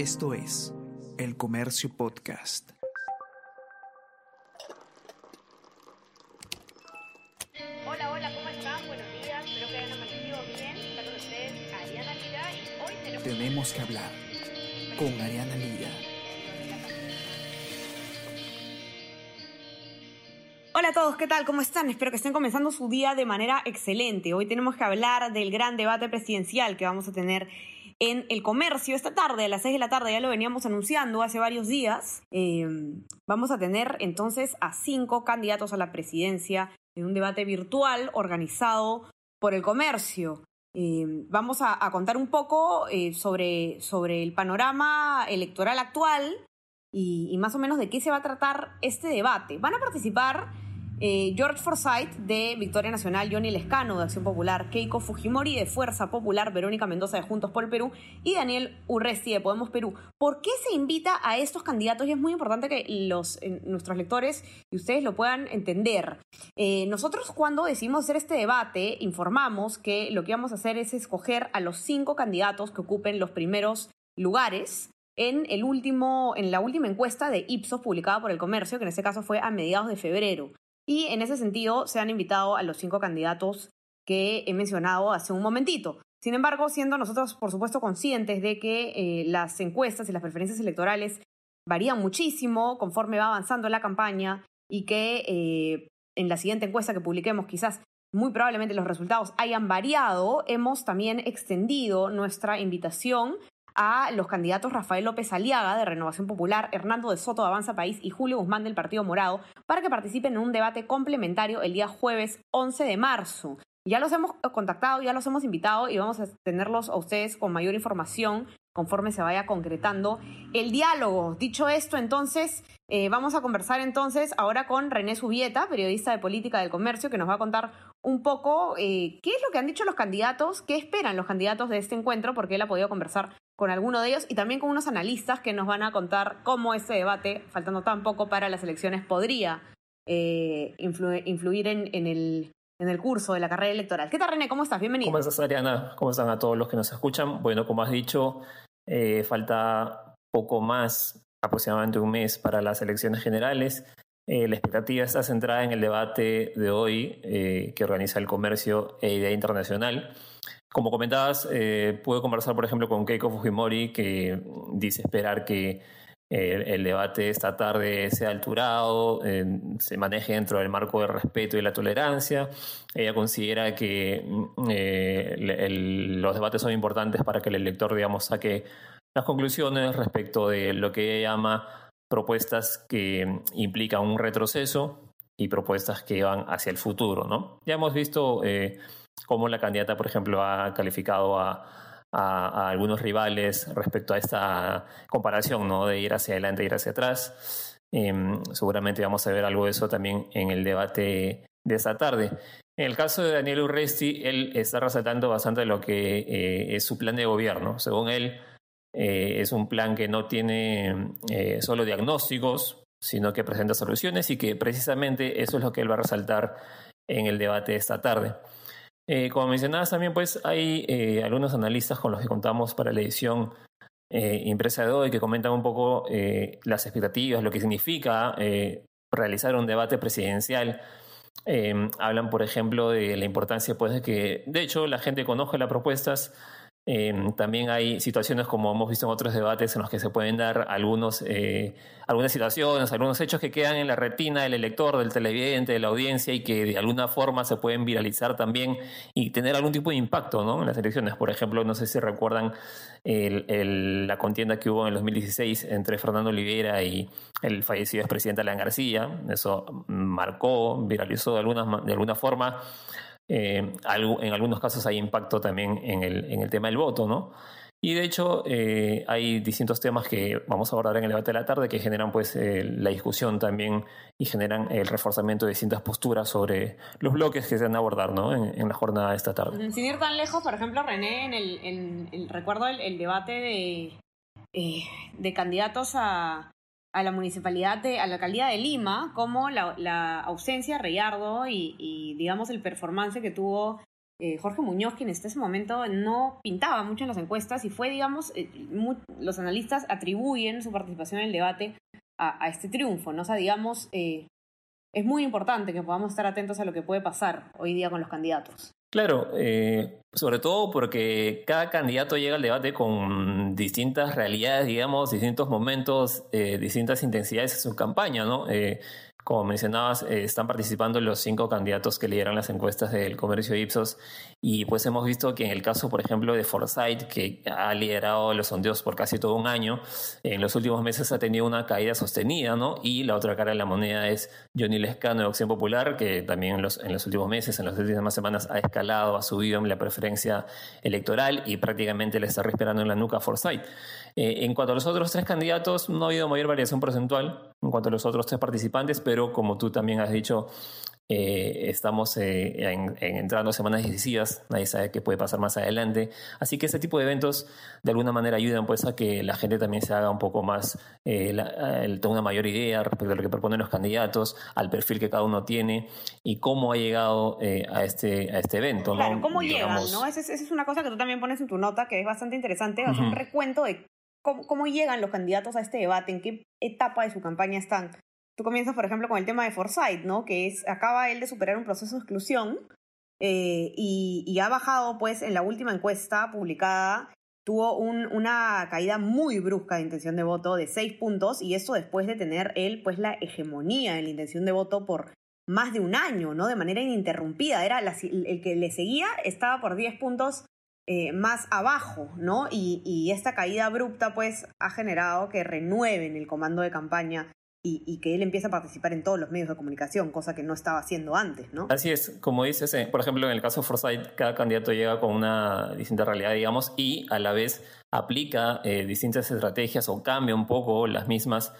Esto es El Comercio Podcast. Hola, hola, ¿cómo están? Buenos días, espero que hayan amanecido bien. Está con ustedes Ariana Lira y hoy tenemos... Tenemos que hablar con Ariana Lira. Hola a todos, ¿qué tal? ¿Cómo están? Espero que estén comenzando su día de manera excelente. Hoy tenemos que hablar del gran debate presidencial que vamos a tener en el comercio esta tarde, a las 6 de la tarde, ya lo veníamos anunciando hace varios días. Eh, vamos a tener entonces a cinco candidatos a la presidencia en un debate virtual organizado por el comercio. Eh, vamos a, contar un poco eh, sobre, sobre el panorama electoral actual y más o menos de qué se va a tratar este debate. Van a participar eh, George Forsyth de Victoria Nacional, Johnny Lescano de Acción Popular, Keiko Fujimori de Fuerza Popular, Verónica Mendoza de Juntos por el Perú y Daniel Urresti de Podemos Perú. ¿Por qué se invita a estos candidatos? Y es muy importante que los, eh, nuestros lectores y ustedes lo puedan entender. Eh, nosotros cuando decidimos hacer este debate informamos que lo que vamos a hacer es escoger a los cinco candidatos que ocupen los primeros lugares en, el último, en la última encuesta de Ipsos publicada por el comercio, que en este caso fue a mediados de febrero. Y en ese sentido se han invitado a los cinco candidatos que he mencionado hace un momentito. Sin embargo, siendo nosotros, por supuesto, conscientes de que eh, las encuestas y las preferencias electorales varían muchísimo conforme va avanzando la campaña y que eh, en la siguiente encuesta que publiquemos quizás muy probablemente los resultados hayan variado, hemos también extendido nuestra invitación a los candidatos Rafael López Aliaga de Renovación Popular, Hernando de Soto de Avanza País y Julio Guzmán del Partido Morado para que participen en un debate complementario el día jueves 11 de marzo. Ya los hemos contactado, ya los hemos invitado y vamos a tenerlos a ustedes con mayor información conforme se vaya concretando el diálogo. Dicho esto, entonces, eh, vamos a conversar entonces ahora con René Subieta, periodista de política del comercio, que nos va a contar un poco eh, qué es lo que han dicho los candidatos, qué esperan los candidatos de este encuentro, porque él ha podido conversar con alguno de ellos y también con unos analistas que nos van a contar cómo ese debate, faltando tan poco para las elecciones, podría eh, influ influir en, en, el, en el curso de la carrera electoral. ¿Qué tal, René? ¿Cómo estás? Bienvenido. ¿Cómo estás, Ariana? ¿Cómo están a todos los que nos escuchan? Bueno, como has dicho, eh, falta poco más, aproximadamente un mes para las elecciones generales. Eh, la expectativa está centrada en el debate de hoy eh, que organiza el Comercio e Idea Internacional. Como comentabas, eh, pude conversar, por ejemplo, con Keiko Fujimori, que dice esperar que el, el debate esta tarde sea alturado, eh, se maneje dentro del marco del respeto y la tolerancia. Ella considera que eh, el, los debates son importantes para que el elector, digamos, saque las conclusiones respecto de lo que ella llama propuestas que implican un retroceso y propuestas que van hacia el futuro, ¿no? Ya hemos visto eh, cómo la candidata, por ejemplo, ha calificado a, algunos rivales respecto a esta comparación, ¿no? De ir hacia adelante, ir hacia atrás. Eh, seguramente vamos a ver algo de eso también en el debate de esta tarde. En el caso de Daniel Urresti, él está resaltando bastante lo que eh, es su plan de gobierno. Según él, eh, es un plan que no tiene eh, solo diagnósticos, sino que presenta soluciones y que precisamente eso es lo que él va a resaltar en el debate de esta tarde. Eh, como mencionabas también, pues hay algunos analistas con los que contamos para la edición impresa de hoy que comentan un poco las expectativas, lo que significa realizar un debate presidencial. hablan, por ejemplo, de la importancia pues, de que, de hecho, la gente conozca las propuestas, eh, también hay situaciones, como hemos visto en otros debates, en los que se pueden dar algunos, eh, algunas situaciones, algunos hechos que quedan en la retina del elector, del televidente, de la audiencia y que de alguna forma se pueden viralizar también y tener algún tipo de impacto en las elecciones. Por ejemplo, no sé si recuerdan el, la contienda que hubo en el 2016 entre Fernando Oliveira y el fallecido expresidente Alan García. Eso marcó, viralizó de alguna, de alguna forma eh, en algunos casos hay impacto también en el, en el tema del voto, ¿no? Y de hecho eh, hay distintos temas que vamos a abordar en el debate de la tarde que generan pues eh, la discusión también y generan el reforzamiento de distintas posturas sobre los bloques que se van a abordar ¿no? en, la jornada de esta tarde. Sin ir tan lejos, por ejemplo, René, en el, recuerdo el, debate de, eh, de candidatos a, a la municipalidad de, a la alcaldía de Lima, como la, la ausencia de Reyardo y, y, digamos el performance que tuvo eh, Jorge Muñoz, quien en ese momento no pintaba mucho en las encuestas y fue, digamos, eh, los analistas atribuyen su participación en el debate a, este triunfo, ¿no? O sea, digamos, eh, es muy importante que podamos estar atentos a lo que puede pasar hoy día con los candidatos. Claro, sobre todo porque cada candidato llega al debate con distintas realidades, digamos, distintos momentos, distintas intensidades en su campaña, ¿no? Como mencionabas, eh, están participando los cinco candidatos que lideran las encuestas del comercio Ipsos y pues hemos visto que en el caso, por ejemplo, de Forsyth, que ha liderado los sondeos por casi todo un año, en los últimos meses ha tenido una caída sostenida, ¿no? Y la otra cara de la moneda es Johnny Lescano de Opción Popular, que también en los, en los últimos meses, en las últimas semanas, ha escalado, ha subido en la preferencia electoral y prácticamente le está respirando en la nuca a Forsyth. Eh, en cuanto a los otros tres candidatos, no ha habido mayor variación porcentual en cuanto a los otros tres participantes, pero como tú también has dicho, eh, estamos eh, en, entrando semanas decisivas, nadie sabe qué puede pasar más adelante. Así que este tipo de eventos de alguna manera ayudan pues a que la gente también se haga un poco más, eh, tenga una mayor idea respecto a lo que proponen los candidatos, al perfil que cada uno tiene y cómo ha llegado a, este, a este evento. Claro, cómo llegan, ¿no? Esa es, una cosa que tú también pones en tu nota que es bastante interesante, hacer un recuento de cómo, llegan los candidatos a este debate, en qué etapa de su campaña están. Tú comienzas, por ejemplo, con el tema de Forsyth, ¿no? Que acaba él de superar un proceso de exclusión eh, y, ha bajado, pues, en la última encuesta publicada, tuvo una caída muy brusca de intención de voto de seis puntos y eso después de tener él, pues, la hegemonía en la intención de voto por más de un año, ¿no? De manera ininterrumpida. Era el que le seguía estaba por 10 puntos eh, más abajo, ¿no? Y, y, esta caída abrupta, pues, ha generado que renueven el comando de campaña y, que él empiece a participar en todos los medios de comunicación, cosa que no estaba haciendo antes, ¿no? Así es, como dices, eh, por ejemplo, en el caso de Forsyth, cada candidato llega con una distinta realidad, digamos, y a la vez aplica eh, distintas estrategias o cambia un poco las mismas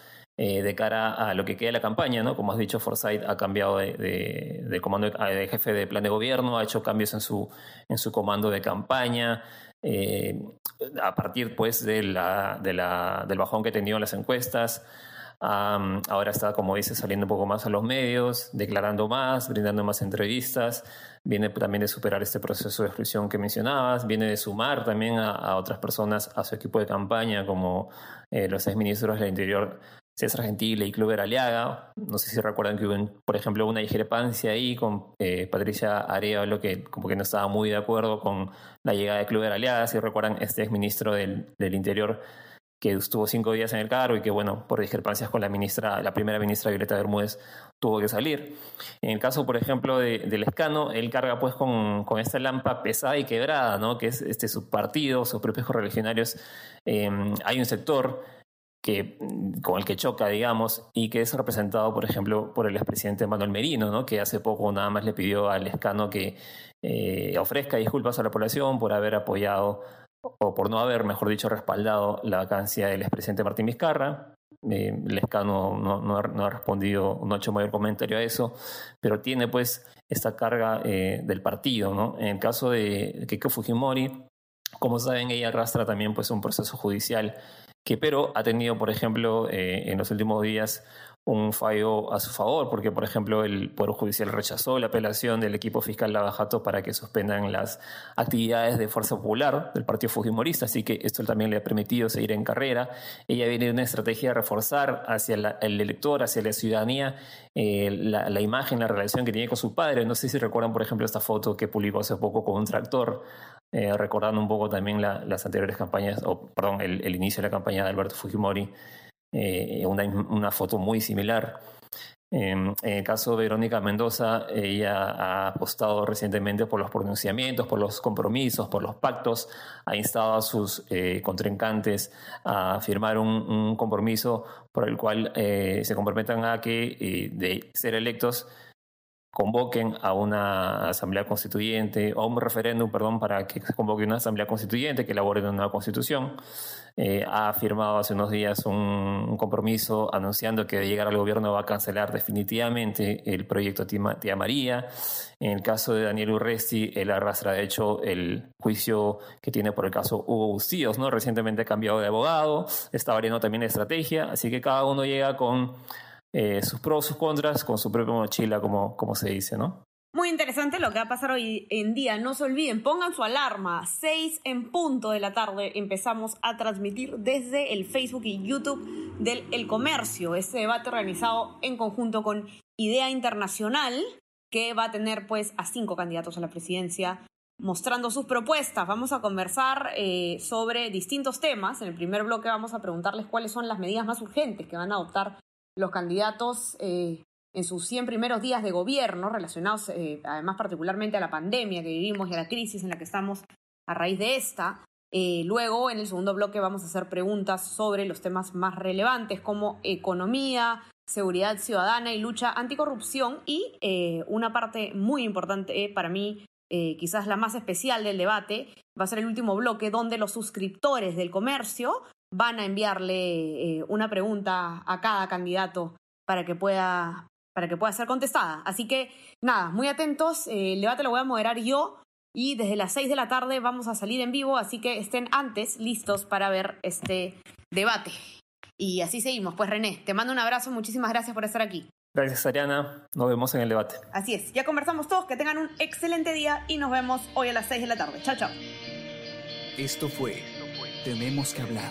eh, de cara a lo que queda de la campaña, ¿no? Como has dicho, Forsyth ha cambiado de, comando de, jefe de plan de gobierno, ha hecho cambios en su, en su comando de campaña. a partir pues de la, de del bajón que ha tenido en las encuestas, ahora está, como dice, saliendo un poco más a los medios, declarando más, brindando más entrevistas. Viene también de superar este proceso de exclusión que mencionabas, viene de sumar también a, otras personas a su equipo de campaña, como eh, los los ministros del Interior, César Gentile y Cluber Aliaga. No sé si recuerdan que hubo, por ejemplo, una discrepancia ahí con eh, Patricia Arevalo, que como que no estaba muy de acuerdo con la llegada de Cluber Aliaga. Si recuerdan, este exministro del, del Interior que estuvo cinco días en el cargo y que, bueno, por discrepancias con la ministra, la primera ministra Violeta Bermúdez, tuvo que salir. En el caso, por ejemplo, de, del escano, él carga pues con, con, esta lampa pesada y quebrada, ¿no? Que es este su partido, sus propios correligionarios. Em, hay un sector que, con el que choca, digamos, y que es representado, por ejemplo, por el expresidente Manuel Merino, ¿no? que hace poco nada más le pidió al escano que eh, ofrezca disculpas a la población por haber apoyado o por no haber, mejor dicho, respaldado la vacancia del expresidente Martín Vizcarra. Eh, Lescano no, ha, respondido, no ha hecho mayor comentario a eso, pero tiene pues esta carga eh, del partido. ¿no? En el caso de Keiko Fujimori, como saben, ella arrastra también pues un proceso judicial que pero ha tenido, por ejemplo, eh, en los últimos días un fallo a su favor, porque por ejemplo el Poder Judicial rechazó la apelación del equipo fiscal Lavajato para que suspendan las actividades de Fuerza Popular del Partido Fujimorista, así que esto también le ha permitido seguir en carrera. Ella viene de una estrategia de reforzar hacia el elector, hacia la ciudadanía, eh, la, imagen, la relación que tiene con su padre. No sé si recuerdan, por ejemplo, esta foto que publicó hace poco con un tractor, eh, recordando un poco también las anteriores campañas, o perdón, el inicio de la campaña de Alberto Fujimori. Eh, una, una, foto muy similar. en el caso de Verónica Mendoza, ella ha apostado recientemente por los pronunciamientos, por los compromisos, por los pactos, ha instado a sus eh, contrincantes a firmar un, compromiso por el cual eh, se comprometan a que de ser electos convoquen a una asamblea constituyente o un referéndum, perdón, para que se convoque una asamblea constituyente que elabore una nueva constitución. Eh, ha firmado hace unos días un, compromiso anunciando que de llegar al gobierno va a cancelar definitivamente el proyecto Tía María. En el caso de Daniel Urresti, él arrastra de hecho el juicio que tiene por el caso Hugo Bustíos, ¿no? Recientemente ha cambiado de abogado, está variando también de estrategia, así que cada uno llega con eh, sus pros, sus contras, con su propia mochila, como, como se dice, ¿no? Muy interesante lo que va a pasar hoy en día. No se olviden, pongan su alarma. 6 en punto de la tarde empezamos a transmitir desde el Facebook y YouTube del El Comercio. Este debate organizado en conjunto con Idea Internacional, que va a tener pues a cinco candidatos a la presidencia mostrando sus propuestas. Vamos a conversar eh, sobre distintos temas. En el primer bloque vamos a preguntarles cuáles son las medidas más urgentes que van a adoptar los candidatos eh, en sus 100 primeros días de gobierno, relacionados eh, además particularmente a la pandemia que vivimos y a la crisis en la que estamos a raíz de esta. Eh, luego, en el segundo bloque, vamos a hacer preguntas sobre los temas más relevantes como economía, seguridad ciudadana y lucha anticorrupción. Y una parte muy importante para mí, quizás la más especial del debate, va a ser el último bloque donde los suscriptores del comercio van a enviarle una pregunta a cada candidato para que pueda para que pueda ser contestada. Así que nada, muy atentos, eh, el debate lo voy a moderar yo y desde las 6 de la tarde vamos a salir en vivo, así que estén antes listos para ver este debate. Y así seguimos. Pues René, te mando un abrazo, muchísimas gracias por estar aquí. Gracias Ariana, nos vemos en el debate. Así es, ya conversamos todos, que tengan un excelente día y nos vemos hoy a las 6 de la tarde. Chao, chao. Esto fue Tenemos que hablar